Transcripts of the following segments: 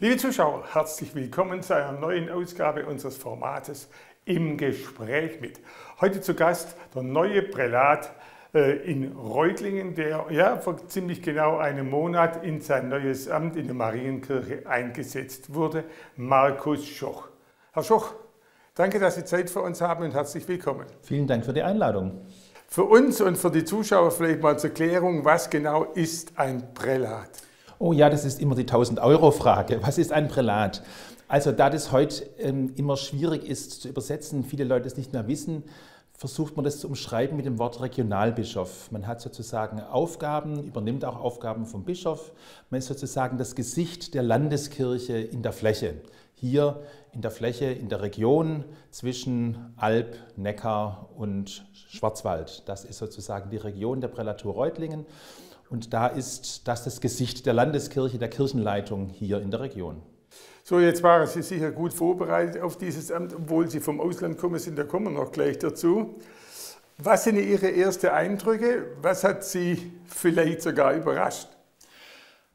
Liebe Zuschauer, herzlich willkommen zu einer neuen Ausgabe unseres Formates im Gespräch mit. Heute zu Gast der neue Prälat äh, in Reutlingen, der ja, vor ziemlich genau einem Monat in sein neues Amt in der Marienkirche eingesetzt wurde, Markus Schoch. Herr Schoch, danke, dass Sie Zeit für uns haben und herzlich willkommen. Vielen Dank für die Einladung. Für uns und für die Zuschauer vielleicht mal zur Klärung, was genau ist ein Prälat? Oh ja, das ist immer die 1000-Euro-Frage. Was ist ein Prälat? Also da das heute ähm, immer schwierig ist zu übersetzen, viele Leute es nicht mehr wissen, versucht man das zu umschreiben mit dem Wort Regionalbischof. Man hat sozusagen Aufgaben, übernimmt auch Aufgaben vom Bischof. Man ist sozusagen das Gesicht der Landeskirche in der Fläche. Hier in der Fläche, in der Region zwischen Alb, Neckar und Schwarzwald. Das ist sozusagen die Region der Prälatur Reutlingen. Und da ist das das Gesicht der Landeskirche, der Kirchenleitung hier in der Region. So, jetzt waren Sie sicher gut vorbereitet auf dieses Amt, obwohl Sie vom Ausland kommen sind, da kommen wir noch gleich dazu. Was sind Ihre ersten Eindrücke? Was hat Sie vielleicht sogar überrascht?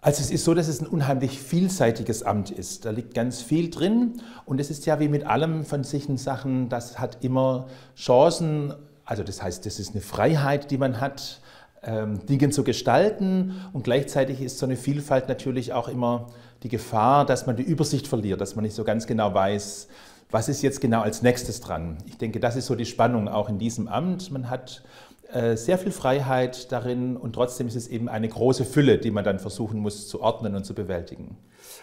Also es ist so, dass es ein unheimlich vielseitiges Amt ist. Da liegt ganz viel drin und es ist ja wie mit allem von solchen Sachen, das hat immer Chancen, also das heißt, das ist eine Freiheit, die man hat, ähm, Dinge zu gestalten und gleichzeitig ist so eine Vielfalt natürlich auch immer die Gefahr, dass man die Übersicht verliert, dass man nicht so ganz genau weiß, was ist jetzt genau als nächstes dran. Ich denke, das ist so die Spannung auch in diesem Amt. Man hat äh, sehr viel Freiheit darin und trotzdem ist es eben eine große Fülle, die man dann versuchen muss zu ordnen und zu bewältigen.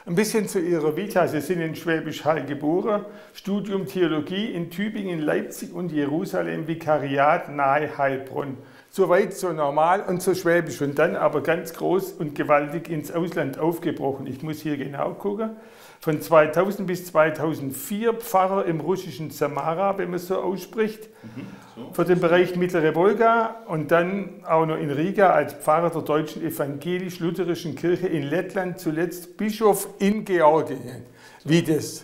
Ein bisschen zu Ihrer Vita. Sie sind in Schwäbisch Hall geboren, Studium Theologie in Tübingen, Leipzig und Jerusalem, Vikariat nahe Heilbronn. So weit, so normal und so schwäbisch und dann aber ganz groß und gewaltig ins Ausland aufgebrochen. Ich muss hier genau gucken. Von 2000 bis 2004 Pfarrer im russischen Samara, wenn man so ausspricht, mhm, so. für den Bereich Mittlere Wolga und dann auch noch in Riga als Pfarrer der deutschen evangelisch-lutherischen Kirche in Lettland, zuletzt Bischof in Georgien. Wie das?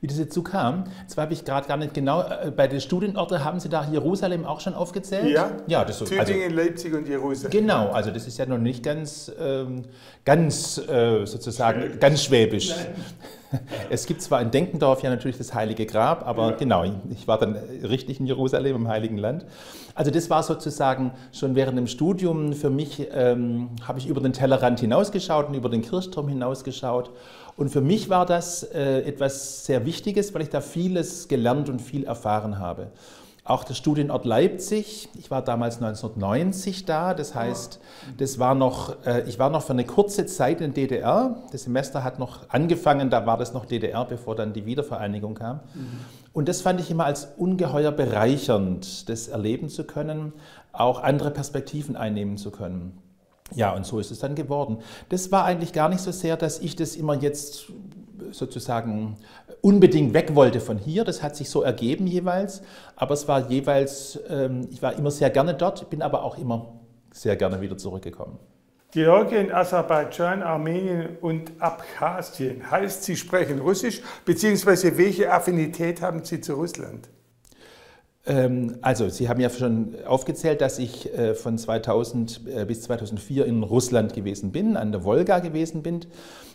Wie das so kam. Zwar habe ich gerade gar nicht genau, äh, bei den Studienorten haben Sie da Jerusalem auch schon aufgezählt? Ja, ja das so, Tübingen, also, Leipzig und Jerusalem. Genau, also das ist ja noch nicht ganz, ähm, ganz äh, sozusagen, schwäbisch. ganz schwäbisch. Nein. Es gibt zwar in Denkendorf ja natürlich das Heilige Grab, aber ja. genau, ich war dann richtig in Jerusalem, im Heiligen Land. Also das war sozusagen schon während dem Studium für mich, ähm, habe ich über den Tellerrand hinausgeschaut und über den Kirchturm hinausgeschaut und für mich war das äh, etwas sehr Wichtiges, weil ich da vieles gelernt und viel erfahren habe. Auch der Studienort Leipzig, ich war damals 1990 da, das heißt, das war noch, äh, ich war noch für eine kurze Zeit in DDR. Das Semester hat noch angefangen, da war das noch DDR, bevor dann die Wiedervereinigung kam. Mhm. Und das fand ich immer als ungeheuer bereichernd, das erleben zu können, auch andere Perspektiven einnehmen zu können. Ja, und so ist es dann geworden. Das war eigentlich gar nicht so sehr, dass ich das immer jetzt sozusagen unbedingt weg wollte von hier. Das hat sich so ergeben jeweils. Aber es war jeweils, ähm, ich war immer sehr gerne dort, bin aber auch immer sehr gerne wieder zurückgekommen. Georgien, Aserbaidschan, Armenien und Abchasien. Heißt, Sie sprechen Russisch, beziehungsweise welche Affinität haben Sie zu Russland? Ähm, also, Sie haben ja schon aufgezählt, dass ich äh, von 2000 äh, bis 2004 in Russland gewesen bin, an der Wolga gewesen bin.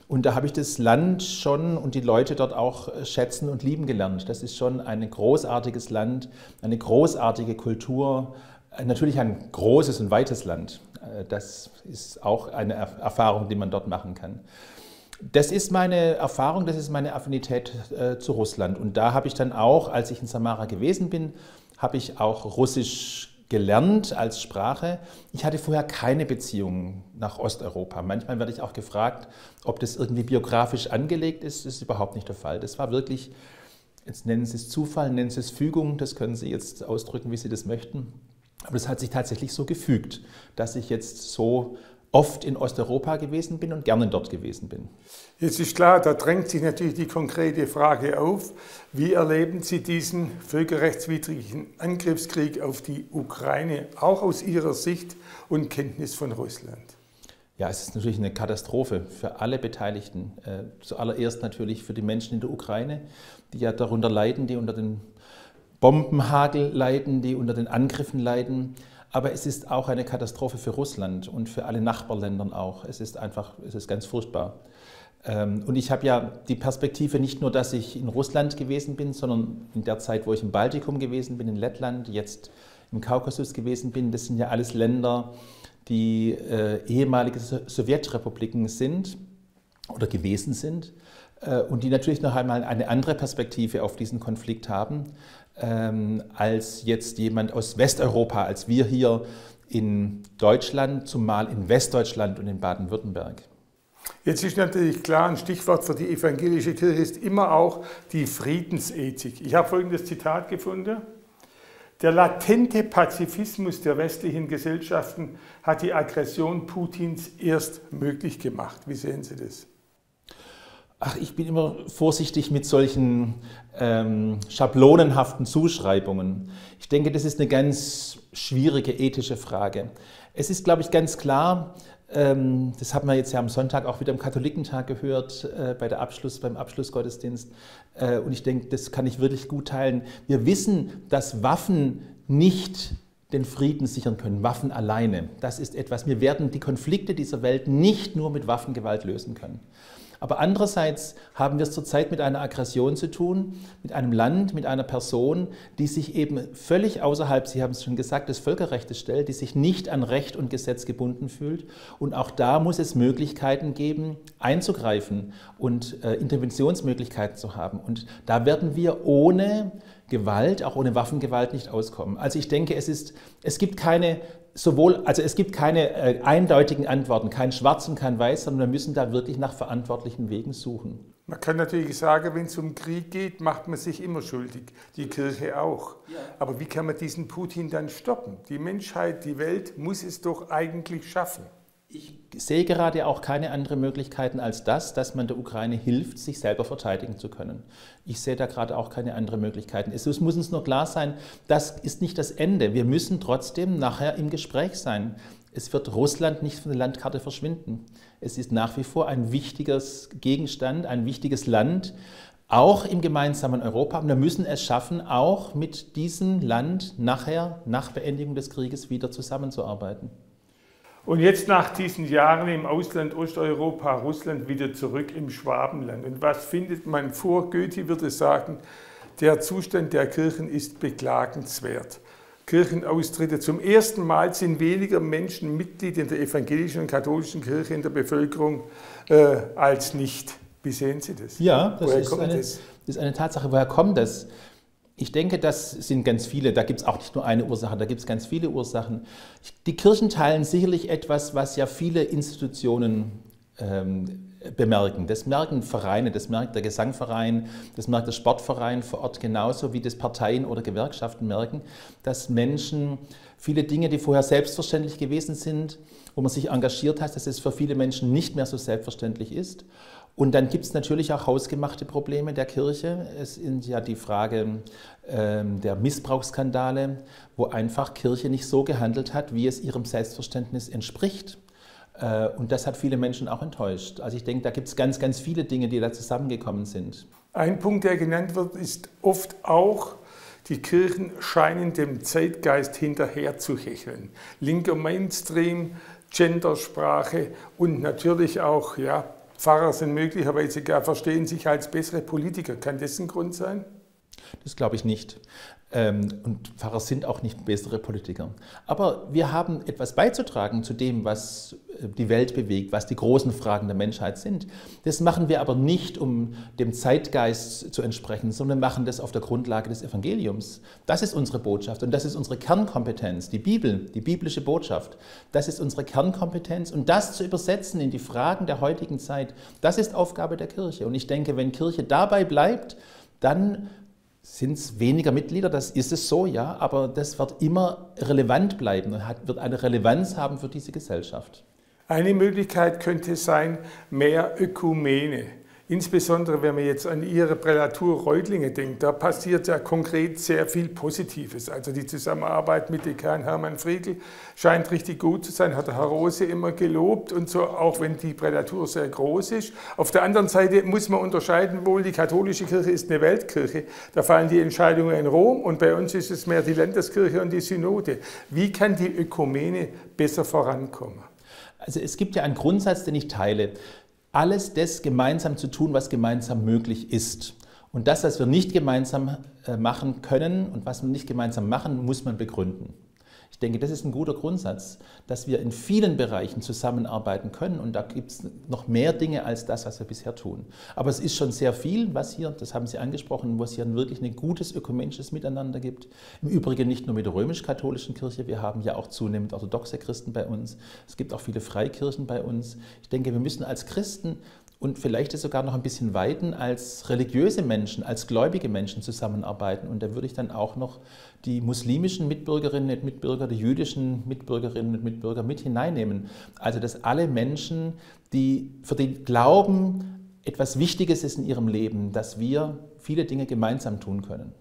Und da habe ich das Land schon und die Leute dort auch äh, schätzen und lieben gelernt. Das ist schon ein großartiges Land, eine großartige Kultur, natürlich ein großes und weites Land. Das ist auch eine Erfahrung, die man dort machen kann. Das ist meine Erfahrung, das ist meine Affinität äh, zu Russland. Und da habe ich dann auch, als ich in Samara gewesen bin, habe ich auch Russisch gelernt als Sprache. Ich hatte vorher keine Beziehung nach Osteuropa. Manchmal werde ich auch gefragt, ob das irgendwie biografisch angelegt ist. Das ist überhaupt nicht der Fall. Das war wirklich, jetzt nennen Sie es Zufall, nennen Sie es Fügung, das können Sie jetzt ausdrücken, wie Sie das möchten. Aber das hat sich tatsächlich so gefügt, dass ich jetzt so oft in Osteuropa gewesen bin und gerne dort gewesen bin. Jetzt ist klar, da drängt sich natürlich die konkrete Frage auf, wie erleben Sie diesen völkerrechtswidrigen Angriffskrieg auf die Ukraine, auch aus Ihrer Sicht und Kenntnis von Russland? Ja, es ist natürlich eine Katastrophe für alle Beteiligten. Äh, zuallererst natürlich für die Menschen in der Ukraine, die ja darunter leiden, die unter den Bombenhagel leiden, die unter den Angriffen leiden aber es ist auch eine Katastrophe für Russland und für alle Nachbarländer auch. Es ist einfach, es ist ganz furchtbar. Ähm, und ich habe ja die Perspektive nicht nur, dass ich in Russland gewesen bin, sondern in der Zeit, wo ich im Baltikum gewesen bin, in Lettland, jetzt im Kaukasus gewesen bin. Das sind ja alles Länder, die äh, ehemalige Sowjetrepubliken sind oder gewesen sind äh, und die natürlich noch einmal eine andere Perspektive auf diesen Konflikt haben ähm, als jetzt jemand aus Westeuropa, als wir hier in Deutschland, zumal in Westdeutschland und in Baden-Württemberg. Jetzt ist natürlich klar, ein Stichwort für die evangelische Kirche ist immer auch die Friedensethik. Ich habe folgendes Zitat gefunden. Der latente Pazifismus der westlichen Gesellschaften hat die Aggression Putins erst möglich gemacht. Wie sehen Sie das? Ach, ich bin immer vorsichtig mit solchen ähm, schablonenhaften Zuschreibungen. Ich denke, das ist eine ganz schwierige ethische Frage. Es ist, glaube ich, ganz klar, ähm, das haben wir jetzt ja am Sonntag auch wieder am Katholikentag gehört, äh, bei der Abschluss, beim Abschlussgottesdienst. Äh, und ich denke, das kann ich wirklich gut teilen. Wir wissen, dass Waffen nicht den Frieden sichern können, Waffen alleine. Das ist etwas, wir werden die Konflikte dieser Welt nicht nur mit Waffengewalt lösen können. Aber andererseits haben wir es zurzeit mit einer Aggression zu tun, mit einem Land, mit einer Person, die sich eben völlig außerhalb, Sie haben es schon gesagt, des Völkerrechts stellt, die sich nicht an Recht und Gesetz gebunden fühlt. Und auch da muss es Möglichkeiten geben, einzugreifen und äh, Interventionsmöglichkeiten zu haben. Und da werden wir ohne Gewalt, auch ohne Waffengewalt nicht auskommen. Also ich denke, es, ist, es gibt keine sowohl, also es gibt keine äh, eindeutigen Antworten, kein Schwarz und kein Weiß, sondern wir müssen da wirklich nach verantwortlichen Wegen suchen. Man kann natürlich sagen, wenn es um Krieg geht, macht man sich immer schuldig, die Kirche auch. Ja. Aber wie kann man diesen Putin dann stoppen? Die Menschheit, die Welt muss es doch eigentlich schaffen. Ich sehe gerade auch keine anderen Möglichkeiten als das, dass man der Ukraine hilft, sich selber verteidigen zu können. Ich sehe da gerade auch keine anderen Möglichkeiten. Es muss uns nur klar sein, das ist nicht das Ende. Wir müssen trotzdem nachher im Gespräch sein. Es wird Russland nicht von der Landkarte verschwinden. Es ist nach wie vor ein wichtiges Gegenstand, ein wichtiges Land, auch im gemeinsamen Europa. Und wir müssen es schaffen, auch mit diesem Land nachher, nach Beendigung des Krieges, wieder zusammenzuarbeiten. Und jetzt nach diesen Jahren im Ausland Osteuropa, Russland wieder zurück im Schwabenland. Und was findet man vor? Goethe würde sagen, der Zustand der Kirchen ist beklagenswert. Kirchenaustritte. Zum ersten Mal sind weniger Menschen Mitglied in der evangelischen und katholischen Kirche in der Bevölkerung äh, als nicht. Wie sehen Sie das? Ja, das, ist eine, das? das ist eine Tatsache. Woher kommt das? Ich denke, das sind ganz viele, da gibt es auch nicht nur eine Ursache, da gibt es ganz viele Ursachen. Die Kirchen teilen sicherlich etwas, was ja viele Institutionen ähm, bemerken. Das merken Vereine, das merkt der Gesangverein, das merkt der Sportverein vor Ort genauso, wie das Parteien oder Gewerkschaften merken, dass Menschen viele Dinge, die vorher selbstverständlich gewesen sind, wo man sich engagiert hat, dass es für viele Menschen nicht mehr so selbstverständlich ist. Und dann gibt es natürlich auch hausgemachte Probleme der Kirche. Es ist ja die Frage ähm, der Missbrauchsskandale, wo einfach Kirche nicht so gehandelt hat, wie es ihrem Selbstverständnis entspricht. Äh, und das hat viele Menschen auch enttäuscht. Also ich denke, da gibt es ganz, ganz viele Dinge, die da zusammengekommen sind. Ein Punkt, der genannt wird, ist oft auch, die Kirchen scheinen dem Zeitgeist hinterher zu hecheln. Linker Mainstream, Gendersprache und natürlich auch ja, Pfarrer sind möglicherweise gar verstehen sich als bessere Politiker. Kann das ein Grund sein? Das glaube ich nicht. Ähm, und Pfarrer sind auch nicht bessere Politiker. Aber wir haben etwas beizutragen zu dem, was äh, die Welt bewegt, was die großen Fragen der Menschheit sind. Das machen wir aber nicht, um dem Zeitgeist zu entsprechen, sondern machen das auf der Grundlage des Evangeliums. Das ist unsere Botschaft und das ist unsere Kernkompetenz, die Bibel, die biblische Botschaft. Das ist unsere Kernkompetenz und das zu übersetzen in die Fragen der heutigen Zeit, das ist Aufgabe der Kirche. Und ich denke, wenn Kirche dabei bleibt, dann sind es weniger Mitglieder, das ist es so, ja, aber das wird immer relevant bleiben und hat, wird eine Relevanz haben für diese Gesellschaft. Eine Möglichkeit könnte sein, mehr Ökumene. Insbesondere wenn man jetzt an Ihre Prälatur Reutlinge denkt, da passiert ja konkret sehr viel Positives. Also die Zusammenarbeit mit Dekan Hermann Friedl scheint richtig gut zu sein, hat Herr Rose immer gelobt und so, auch wenn die Prälatur sehr groß ist. Auf der anderen Seite muss man unterscheiden wohl, die katholische Kirche ist eine Weltkirche. Da fallen die Entscheidungen in Rom und bei uns ist es mehr die Landeskirche und die Synode. Wie kann die Ökumene besser vorankommen? Also es gibt ja einen Grundsatz, den ich teile. Alles das gemeinsam zu tun, was gemeinsam möglich ist. Und das, was wir nicht gemeinsam äh, machen können und was wir nicht gemeinsam machen, muss man begründen. Ich denke, das ist ein guter Grundsatz, dass wir in vielen Bereichen zusammenarbeiten können und da gibt es noch mehr Dinge als das, was wir bisher tun. Aber es ist schon sehr viel, was hier, das haben Sie angesprochen, wo es hier wirklich ein gutes ökumenisches Miteinander gibt. Im Übrigen nicht nur mit der römisch-katholischen Kirche, wir haben ja auch zunehmend orthodoxe Christen bei uns. Es gibt auch viele Freikirchen bei uns. Ich denke, wir müssen als Christen und vielleicht ist sogar noch ein bisschen weiten als religiöse Menschen, als gläubige Menschen zusammenarbeiten. Und da würde ich dann auch noch die muslimischen Mitbürgerinnen und Mitbürger, die jüdischen Mitbürgerinnen und Mitbürger mit hineinnehmen. Also dass alle Menschen, die für den Glauben etwas Wichtiges ist in ihrem Leben, dass wir viele Dinge gemeinsam tun können.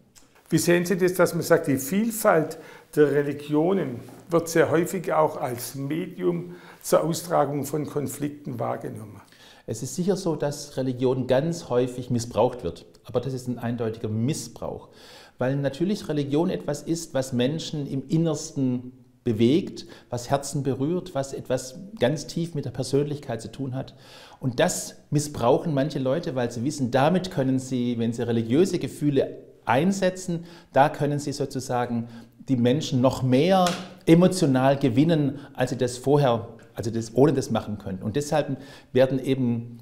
Wie sehen Sie das, dass man sagt, die Vielfalt der Religionen wird sehr häufig auch als Medium zur Austragung von Konflikten wahrgenommen? Es ist sicher so, dass Religion ganz häufig missbraucht wird, aber das ist ein eindeutiger Missbrauch, weil natürlich Religion etwas ist, was Menschen im Innersten bewegt, was Herzen berührt, was etwas ganz tief mit der Persönlichkeit zu tun hat. Und das missbrauchen manche Leute, weil sie wissen, damit können sie, wenn sie religiöse Gefühle einsetzen, da können sie sozusagen die Menschen noch mehr emotional gewinnen, als sie das vorher also das ohne das machen können. Und deshalb werden eben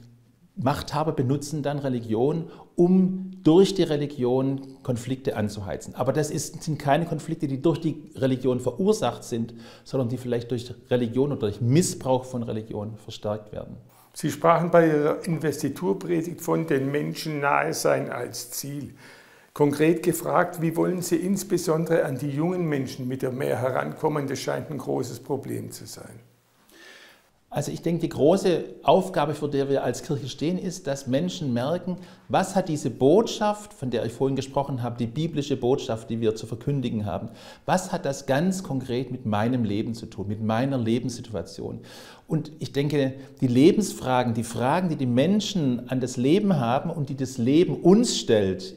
Machthaber benutzen dann Religion, um durch die Religion Konflikte anzuheizen. Aber das ist, sind keine Konflikte, die durch die Religion verursacht sind, sondern die vielleicht durch Religion oder durch Missbrauch von Religion verstärkt werden. Sie sprachen bei Ihrer Investiturpredigt von den Menschen nahe sein als Ziel. Konkret gefragt, wie wollen Sie insbesondere an die jungen Menschen mit der mehr herankommen? Das scheint ein großes Problem zu sein. Also ich denke, die große Aufgabe, vor der wir als Kirche stehen, ist, dass Menschen merken, was hat diese Botschaft, von der ich vorhin gesprochen habe, die biblische Botschaft, die wir zu verkündigen haben, was hat das ganz konkret mit meinem Leben zu tun, mit meiner Lebenssituation? Und ich denke, die Lebensfragen, die Fragen, die die Menschen an das Leben haben und die das Leben uns stellt,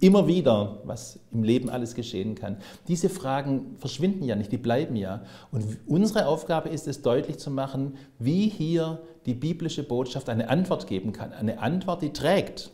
immer wieder, was im Leben alles geschehen kann. Diese Fragen verschwinden ja nicht, die bleiben ja. Und unsere Aufgabe ist es deutlich zu machen, wie hier die biblische Botschaft eine Antwort geben kann. Eine Antwort, die trägt.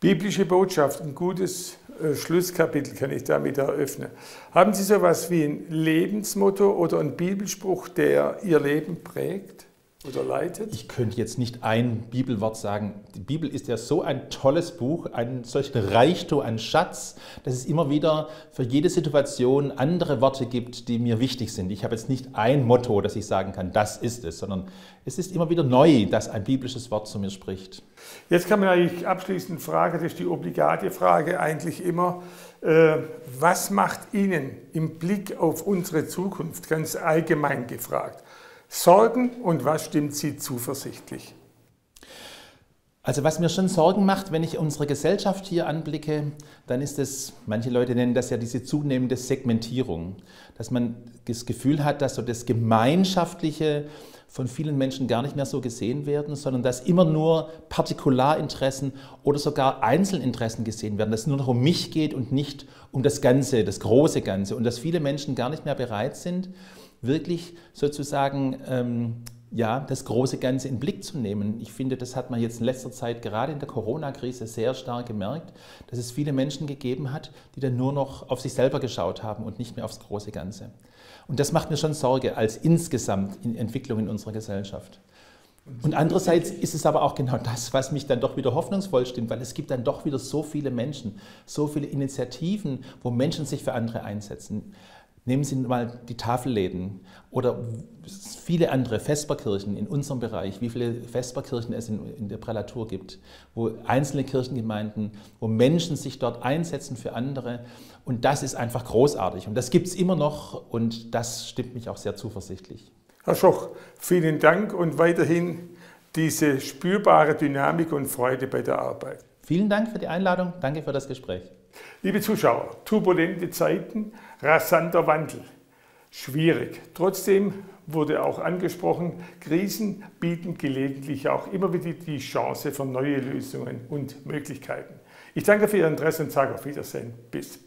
Biblische Botschaft, ein gutes äh, Schlusskapitel kann ich damit eröffnen. Haben Sie so etwas wie ein Lebensmotto oder einen Bibelspruch, der Ihr Leben prägt? Oder leitet? Ich könnte jetzt nicht ein Bibelwort sagen. Die Bibel ist ja so ein tolles Buch, ein solchen Reichtum, ein Schatz, dass es immer wieder für jede Situation andere Worte gibt, die mir wichtig sind. Ich habe jetzt nicht ein Motto, das ich sagen kann, das ist es, sondern es ist immer wieder neu, dass ein biblisches Wort zu mir spricht. Jetzt kann man eigentlich abschließend fragen, das ist die obligate Frage eigentlich immer, äh, was macht Ihnen im Blick auf unsere Zukunft, ganz allgemein gefragt, Sorgen und was stimmt Sie zuversichtlich? Also was mir schon Sorgen macht, wenn ich unsere Gesellschaft hier anblicke, dann ist es, manche Leute nennen das ja diese zunehmende Segmentierung, dass man das Gefühl hat, dass so das Gemeinschaftliche von vielen Menschen gar nicht mehr so gesehen werden, sondern dass immer nur Partikularinteressen oder sogar Einzelinteressen gesehen werden, dass es nur noch um mich geht und nicht um das Ganze, das große Ganze und dass viele Menschen gar nicht mehr bereit sind, wirklich sozusagen ähm, ja, das große Ganze in Blick zu nehmen. Ich finde, das hat man jetzt in letzter Zeit gerade in der Corona-Krise sehr stark gemerkt, dass es viele Menschen gegeben hat, die dann nur noch auf sich selber geschaut haben und nicht mehr aufs große Ganze. Und das macht mir schon Sorge als insgesamt in Entwicklung in unserer Gesellschaft. Und andererseits ist es aber auch genau das, was mich dann doch wieder hoffnungsvoll stimmt, weil es gibt dann doch wieder so viele Menschen, so viele Initiativen, wo Menschen sich für andere einsetzen. Nehmen Sie mal die Tafelläden oder viele andere Vesperkirchen in unserem Bereich, wie viele Vesperkirchen es in, in, der Prälatur gibt, wo einzelne Kirchengemeinden, wo Menschen sich dort einsetzen für andere. Und das ist einfach großartig. Und das gibt es immer noch und das stimmt mich auch sehr zuversichtlich. Herr Schoch, vielen Dank und weiterhin diese spürbare Dynamik und Freude bei der Arbeit. Vielen Dank für die Einladung. Danke für das Gespräch. Liebe Zuschauer, turbulente Zeiten, rasanter Wandel. Schwierig. Trotzdem wurde auch angesprochen, Krisen bieten gelegentlich auch immer wieder die Chance für neue Lösungen und Möglichkeiten. Ich danke für Ihr Interesse und sage auf Wiedersehen. Bis